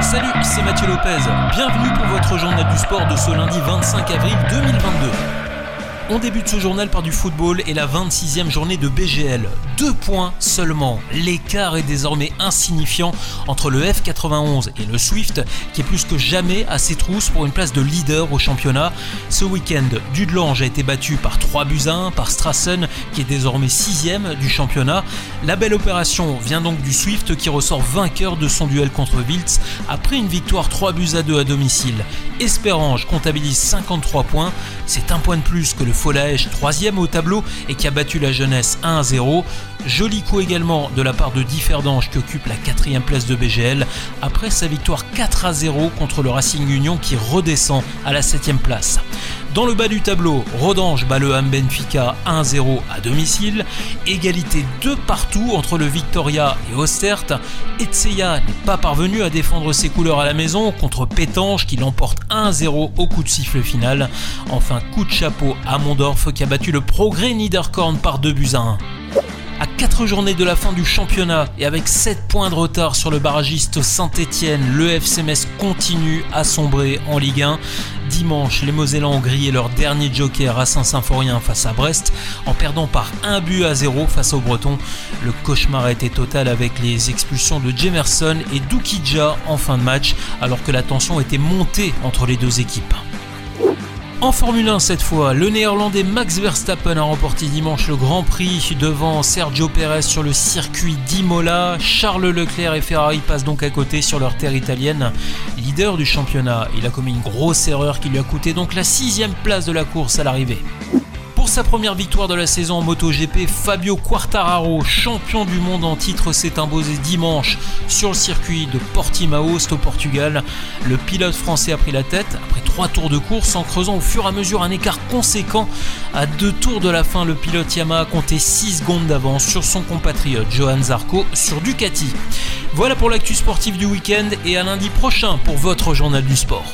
Salut, c'est Mathieu Lopez. Bienvenue pour votre journal du sport de ce lundi 25 avril 2022. On débute ce journal par du football et la 26e journée de BGL. Deux points seulement. L'écart est désormais insignifiant entre le F91 et le Swift, qui est plus que jamais à ses trousses pour une place de leader au championnat. Ce week-end, Dudelange a été battu par 3 buts à 1 par Strassen, qui est désormais 6 du championnat. La belle opération vient donc du Swift qui ressort vainqueur de son duel contre Wiltz après une victoire 3 buts à 2 à domicile. Espérange comptabilise 53 points, c'est un point de plus que le Folaèche, troisième au tableau et qui a battu la jeunesse 1 0. Joli coup également de la part de Differdange qui occupe la quatrième place de BGL après sa victoire 4 à 0 contre le Racing Union qui redescend à la septième place. Dans le bas du tableau, Rodange bat le Ham Benfica 1-0 à domicile. Égalité de partout entre le Victoria et Ostert. Etseya n'est pas parvenu à défendre ses couleurs à la maison contre Pétange qui l'emporte 1-0 au coup de siffle final. Enfin, coup de chapeau à Mondorf qui a battu le Progrès Niederkorn par 2 buts à 1. À 4 journées de la fin du championnat et avec 7 points de retard sur le barragiste Saint-Etienne, le FC Metz continue à sombrer en Ligue 1. Dimanche, les Mosellans ont grillé leur dernier joker à Saint-Symphorien face à Brest en perdant par 1 but à 0 face aux Bretons. Le cauchemar été total avec les expulsions de Jemerson et Dukidja en fin de match alors que la tension était montée entre les deux équipes. En Formule 1 cette fois, le néerlandais Max Verstappen a remporté dimanche le Grand Prix devant Sergio Perez sur le circuit d'Imola. Charles Leclerc et Ferrari passent donc à côté sur leur terre italienne. Leader du championnat, il a commis une grosse erreur qui lui a coûté donc la sixième place de la course à l'arrivée. Pour sa première victoire de la saison en MotoGP, Fabio Quartararo, champion du monde en titre, s'est imposé dimanche sur le circuit de Portimao, au Portugal. Le pilote français a pris la tête après trois tours de course en creusant au fur et à mesure un écart conséquent. À deux tours de la fin, le pilote Yamaha comptait 6 secondes d'avance sur son compatriote Johan Zarco sur Ducati. Voilà pour l'actu sportif du week-end et à lundi prochain pour votre journal du sport.